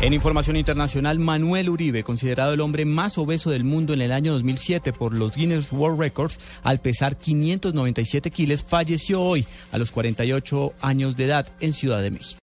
En información internacional, Manuel Uribe, considerado el hombre más obeso del mundo en el año 2007 por los Guinness World Records, al pesar 597 kilos, falleció hoy a los 48 años de edad en Ciudad de México.